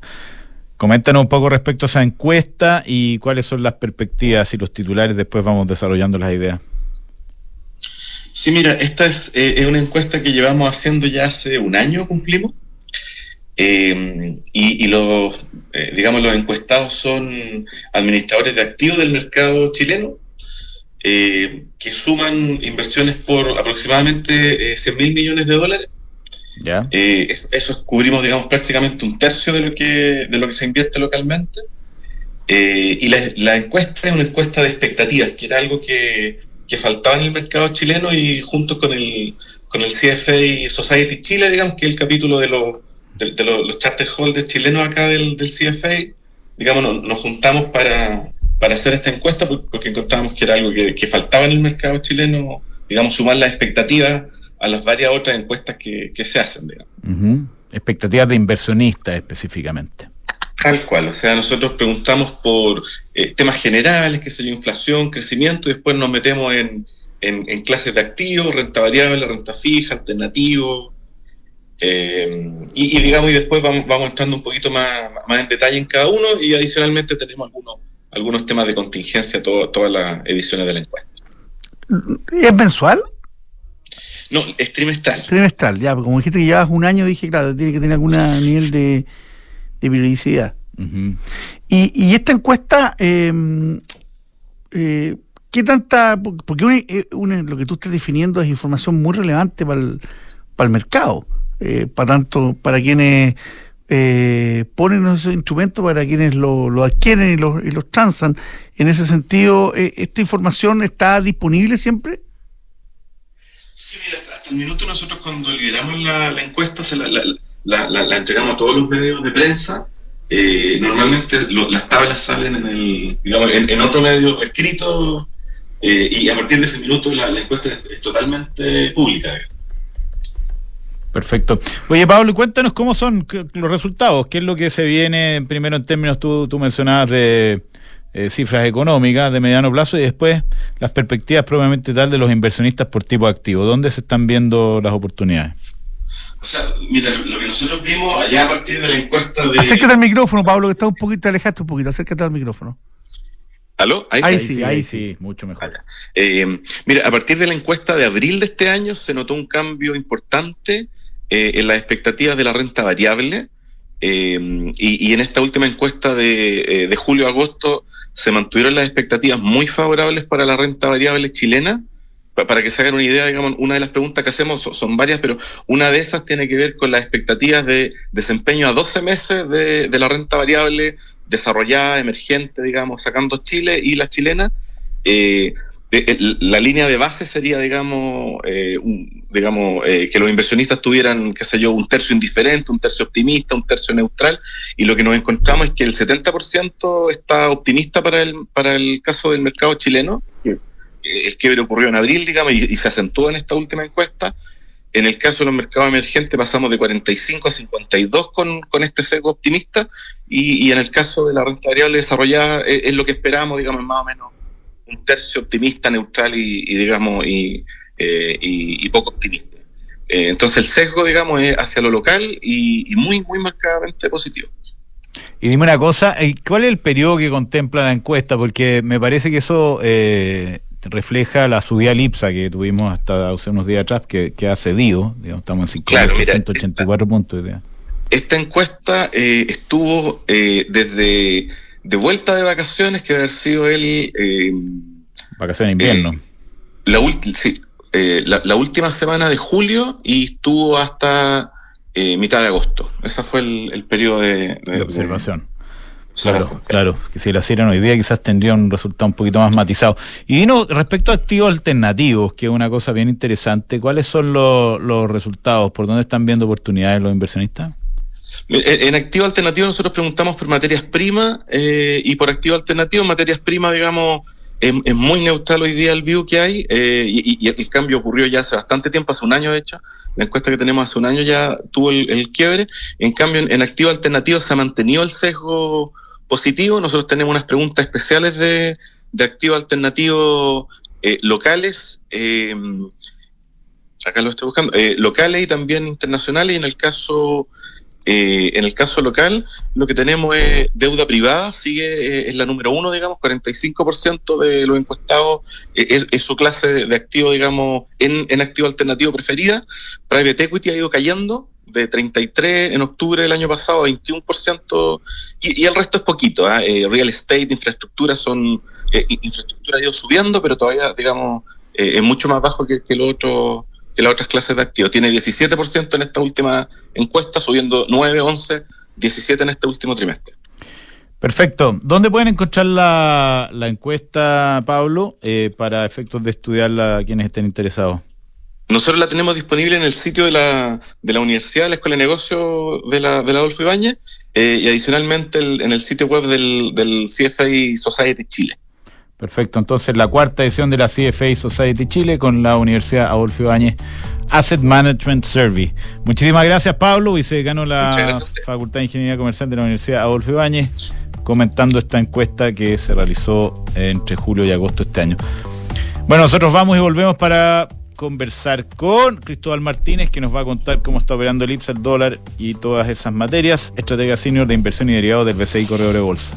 Coméntanos un poco respecto a esa encuesta y cuáles son las perspectivas y los titulares, después vamos desarrollando las ideas. Sí, mira, esta es, eh, es una encuesta que llevamos haciendo ya hace un año, cumplimos. Eh, y, los, eh, digamos, los encuestados son administradores de activos del mercado chileno, que suman inversiones por aproximadamente 100 mil millones de dólares. Es, eso cubrimos, digamos, prácticamente un tercio de lo que, de lo que se invierte localmente. y la, la encuesta es una encuesta de expectativas, que era algo que, que faltaba en el mercado chileno y junto con el, con el CFA Society Chile, digamos, que es el capítulo de los, de, de los, los charter holders chilenos acá del, del CFA, digamos, nos, nos juntamos para, para, hacer esta encuesta porque encontramos que era algo que, que, faltaba en el mercado chileno, digamos, sumar las expectativas a las varias otras encuestas que, que se hacen, digamos. Uh -huh. Expectativas de inversionistas específicamente. Tal cual, o sea, nosotros preguntamos por eh, temas generales, que sería inflación, crecimiento, y después nos metemos en, en, en clases de activos, renta variable, renta fija, alternativo, eh, y, y, digamos, y después vamos, vamos entrando un poquito más, más en detalle en cada uno, y adicionalmente tenemos algunos, algunos temas de contingencia, todo, todas las ediciones de la encuesta. ¿Es mensual? No, es trimestral. Trimestral, ya, como dijiste que llevas un año, dije, claro, tiene que tener algún nivel de de periodicidad. Uh -huh. y, y, esta encuesta, eh, eh, ¿qué tanta? Porque una, una, lo que tú estás definiendo es información muy relevante para el, para el mercado, eh, para tanto para quienes eh, ponen esos instrumentos, para quienes lo, lo adquieren y los, y los transan. En ese sentido, eh, ¿esta información está disponible siempre? Sí, mira, hasta el minuto nosotros cuando lideramos la, encuesta se la, entregamos a todos los medios de prensa. Eh, normalmente las tablas salen en el, digamos, en, otro medio escrito eh, y a partir de ese minuto la, la encuesta es, es, totalmente pública. Perfecto. Oye, Pablo, cuéntanos cómo son los resultados, qué es lo que se viene primero en términos, tú, tú mencionabas de eh, cifras económicas de mediano plazo y después las perspectivas probablemente tal de los inversionistas por tipo activo. ¿Dónde se están viendo las oportunidades? O sea, mira, lo que nosotros vimos allá a partir de la encuesta de. Acércate al micrófono, Pablo, que está un poquito, alejaste un poquito, acércate al micrófono. ¿Aló? Ahí, ahí, sí, ahí sí, sí, mucho mejor. Eh, mira, a partir de la encuesta de abril de este año se notó un cambio importante eh, en las expectativas de la renta variable. Eh, y, y, en esta última encuesta de, de julio-agosto se mantuvieron las expectativas muy favorables para la renta variable chilena para que se hagan una idea, digamos, una de las preguntas que hacemos son, varias, pero una de esas tiene que ver con las expectativas de desempeño a 12 meses de, de la renta variable desarrollada, emergente, digamos, sacando Chile y la chilena. Eh, la línea de base sería, digamos, eh, un, digamos eh, que los inversionistas tuvieran, qué sé yo, un tercio indiferente, un tercio optimista, un tercio neutral, y lo que nos encontramos es que el 70% está optimista para el, para el caso del mercado chileno, el quiebre ocurrió en abril, digamos, y, y, se acentuó en esta última encuesta. En el caso de los mercados emergentes pasamos de 45 a 52 con, con este sesgo optimista y, y, en el caso de la renta variable desarrollada es, es, lo que esperamos, digamos, más o menos un tercio optimista, neutral y, y digamos, y, eh, y, poco optimista. Eh, entonces el sesgo, digamos, es hacia lo local y, muy, muy marcadamente positivo. Y dime una cosa, ¿cuál es el periodo que contempla la encuesta? Porque me parece que eso eh, refleja la subida al IPSA que tuvimos hasta hace unos días atrás, que, que ha cedido, digamos, estamos en 584 claro, puntos. Esta encuesta eh, estuvo eh, desde de vuelta de vacaciones, que haber sido el... Eh, vacaciones de invierno. la, sí, la, la, última semana de julio y estuvo hasta mitad de agosto. Ese fue el, el periodo de, de, de observación. Claro, claro, que si lo hicieran hoy día quizás tendría un resultado un poquito más matizado. Y Dino, respecto a activos alternativos, que es una cosa bien interesante, ¿cuáles son los, los resultados? ¿Por dónde están viendo oportunidades los inversionistas? En activo alternativo nosotros preguntamos por materias primas eh, y por activo alternativo materias primas, digamos, es, muy neutral hoy día el view que hay eh, y, el cambio ocurrió ya hace bastante tiempo, hace un año de hecho, la encuesta que tenemos hace un año ya tuvo el, quiebre, en cambio en, en activo alternativo se ha mantenido el sesgo positivo. Nosotros tenemos unas preguntas especiales de, de activo alternativo eh, locales, eh, acá lo estoy buscando, eh, locales y también internacionales. Y en el caso eh, en el caso local, lo que tenemos es deuda privada, sigue, eh, es la número uno, digamos, 45% de los encuestados eh, es, su clase de, de activo, digamos, en, en, activo alternativo preferida. Private equity ha ido cayendo de 33 en octubre del año pasado a 21%, y, y el resto es poquito. ¿eh? real estate, infraestructura, son, infraestructura ha ido subiendo, pero todavía, digamos, es mucho más bajo que, que lo otro que las otras clases de activos. Tiene 17% en esta última encuesta, subiendo 9, 11, 17 en este último trimestre. Perfecto. ¿Dónde pueden encontrar la, la encuesta, Pablo, eh, para efectos de estudiarla a quienes estén interesados? Nosotros la tenemos disponible en el sitio de la, de la Universidad de la Escuela de Negocios de la, de la Adolfo Ibáñez eh, y adicionalmente el, en el sitio web del, del CFA Society Chile. Perfecto, entonces la cuarta edición de la CFA Society Chile con la Universidad Adolfo Ibáñez Asset Management Survey. Muchísimas gracias Pablo, vicedecano la Facultad de Ingeniería Comercial de la Universidad Adolfo Ibáñez, comentando esta encuesta que se realizó entre julio y agosto de este año. Bueno, nosotros vamos y volvemos para conversar con Cristóbal Martínez, que nos va a contar cómo está operando el IPSA, el dólar y todas esas materias. Estratega Senior de Inversión y Derivados del BCI Corredor de Bolsa.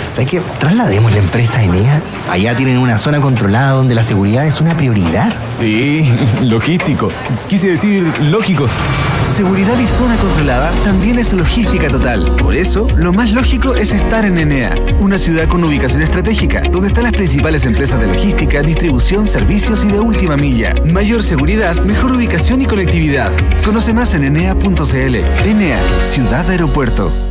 ¿Sabes qué? Traslademos la empresa a Enea. Allá tienen una zona controlada donde la seguridad es una prioridad. Sí, logístico. Quise decir lógico. Seguridad y zona controlada también es logística total. Por eso, lo más lógico es estar en Enea, una ciudad con ubicación estratégica, donde están las principales empresas de logística, distribución, servicios y de última milla. Mayor seguridad, mejor ubicación y conectividad. Conoce más en enea.cl. Enea, ciudad aeropuerto.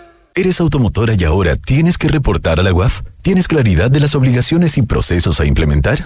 ¿Eres automotora y ahora tienes que reportar a la UAF? ¿Tienes claridad de las obligaciones y procesos a implementar?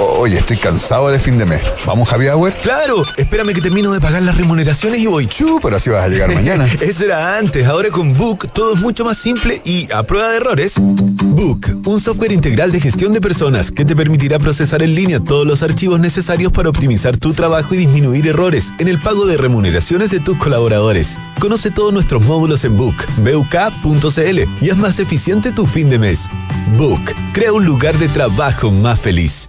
Oye, estoy cansado de fin de mes. ¿Vamos happy hour? Claro, espérame que termino de pagar las remuneraciones y voy. Chu, pero así vas a llegar mañana. Eso era antes, ahora con Book todo es mucho más simple y a prueba de errores. Book, un software integral de gestión de personas que te permitirá procesar en línea todos los archivos necesarios para optimizar tu trabajo y disminuir errores en el pago de remuneraciones de tus colaboradores. Conoce todos nuestros módulos en Book, buk.cl y haz más eficiente tu fin de mes. Book, crea un lugar de trabajo más feliz.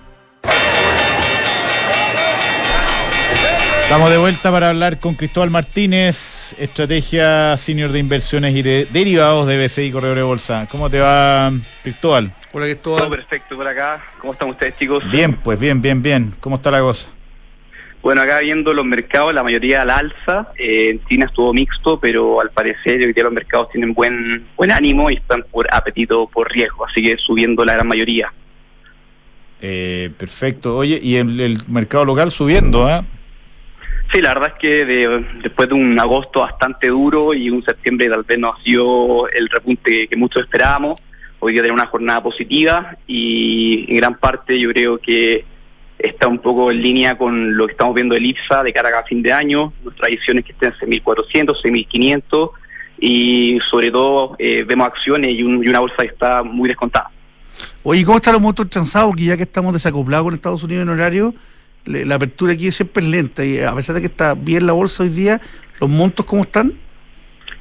Estamos de vuelta para hablar con Cristóbal Martínez, estrategia senior de inversiones y de derivados de BCI Corredor de Bolsa. ¿Cómo te va, Cristóbal? Hola, Cristóbal. Todo perfecto por acá. ¿Cómo están ustedes, chicos? Bien, pues bien, bien, bien. ¿Cómo está la cosa? Bueno, acá viendo los mercados, la mayoría al alza. Eh, en China estuvo mixto, pero al parecer hoy día los mercados tienen buen buen ánimo y están por apetito por riesgo, así que subiendo la gran mayoría. Eh, perfecto. Oye, y el, el mercado local subiendo, ¿ah? Sí, la verdad es que después de un agosto bastante duro y un septiembre tal vez no ha sido el repunte que muchos esperábamos, hoy día tenemos una jornada positiva y en gran parte yo creo que está un poco en línea con lo que estamos viendo del IPSA de cara a fin de año, nuestra edición es que estén en 6.400, 6.500 y sobre todo eh, vemos acciones y, una bolsa que está muy descontada. Oye, ¿cómo están los montos transados? Que ya que estamos desacoplados con Estados Unidos en horario, la apertura aquí siempre es lenta y a pesar de que está bien la bolsa hoy día, ¿los montos cómo están?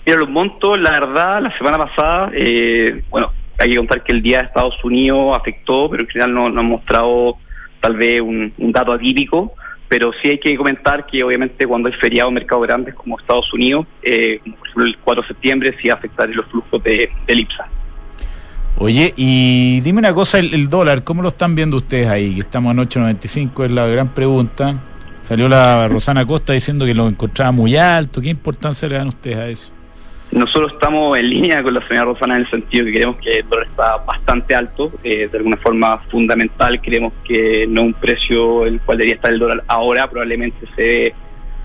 Mira, los montos, la verdad, la semana pasada, eh, bueno, hay que contar que el día de Estados Unidos afectó, pero en general no, no han mostrado tal vez un, dato atípico, pero sí hay que comentar que obviamente cuando hay feriados en mercados grandes como Estados Unidos, eh, como por ejemplo el 4 de septiembre, sí afectar los flujos de, de IPSA. Oye, y dime una cosa, el, dólar, ¿cómo lo están viendo ustedes ahí? Que estamos en 8.95, es la gran pregunta. Salió la Rosana Costa diciendo que lo encontraba muy alto. ¿Qué importancia le dan ustedes a eso? Nosotros estamos en línea con la señora Rosana en el sentido que creemos que el dólar está bastante alto, eh, de alguna forma fundamental. Creemos que no un precio el cual debería estar el dólar ahora, probablemente se dé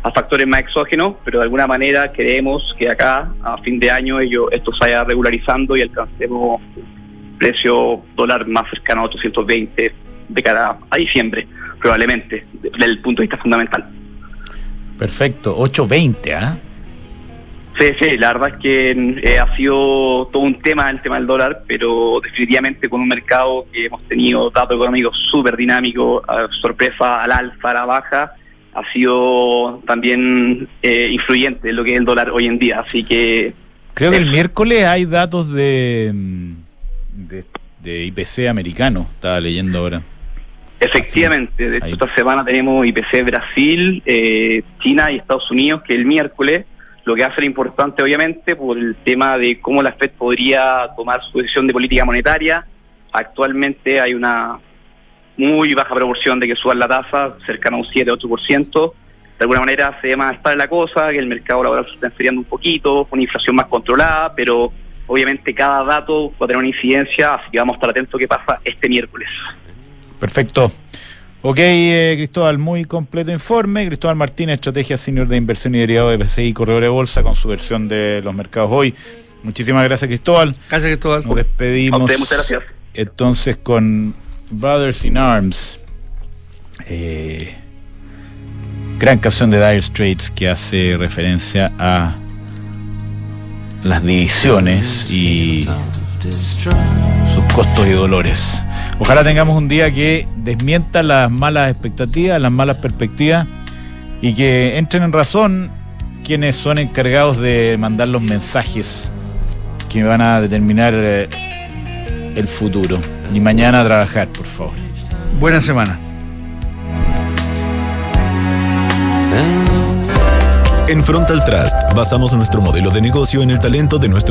a factores más exógenos, pero de alguna manera creemos que acá a fin de año ello, esto se vaya regularizando y alcancemos precio dólar más cercano a 820 de cara a diciembre, probablemente, desde el punto de vista fundamental. Perfecto, 820, ¿ah? Sí, sí, la verdad es que eh, ha sido todo un tema el tema del dólar, pero definitivamente con un mercado que hemos tenido datos económicos súper dinámicos, sorpresa al alza, a la baja, ha sido también eh, influyente en lo que es el dólar hoy en día, así que... Creo que el miércoles hay datos de de, IPC americano, estaba leyendo ahora. Efectivamente, de esta semana tenemos IPC Brasil, eh, China y Estados Unidos, que el miércoles lo que va a ser importante obviamente por el tema de cómo la Fed podría tomar su decisión de política monetaria. Actualmente hay una muy baja proporción de que suban la tasa, cercana a un 7-8%. De alguna manera se más estable la cosa, que el mercado laboral se está enfriando un poquito, una inflación más controlada, pero obviamente cada dato va a tener una incidencia, así que vamos a estar atentos a qué pasa este miércoles. Perfecto. Ok, eh, Cristóbal, muy completo informe. Cristóbal Martínez, estrategia senior de inversión y derivado de PCI Corredor de Bolsa, con su versión de los mercados hoy. Muchísimas gracias, Cristóbal. Gracias, Cristóbal. Nos despedimos. Usted, muchas gracias. Entonces, con Brothers in Arms. Eh, gran canción de Dire Straits que hace referencia a las divisiones y sus costos y dolores. Ojalá tengamos un día que desmienta las malas expectativas, las malas perspectivas y que entren en razón quienes son encargados de mandar los mensajes que van a determinar eh, el futuro. Y mañana a trabajar, por favor. Buena semana. En Frontal Trust basamos nuestro modelo de negocio en el talento de nuestros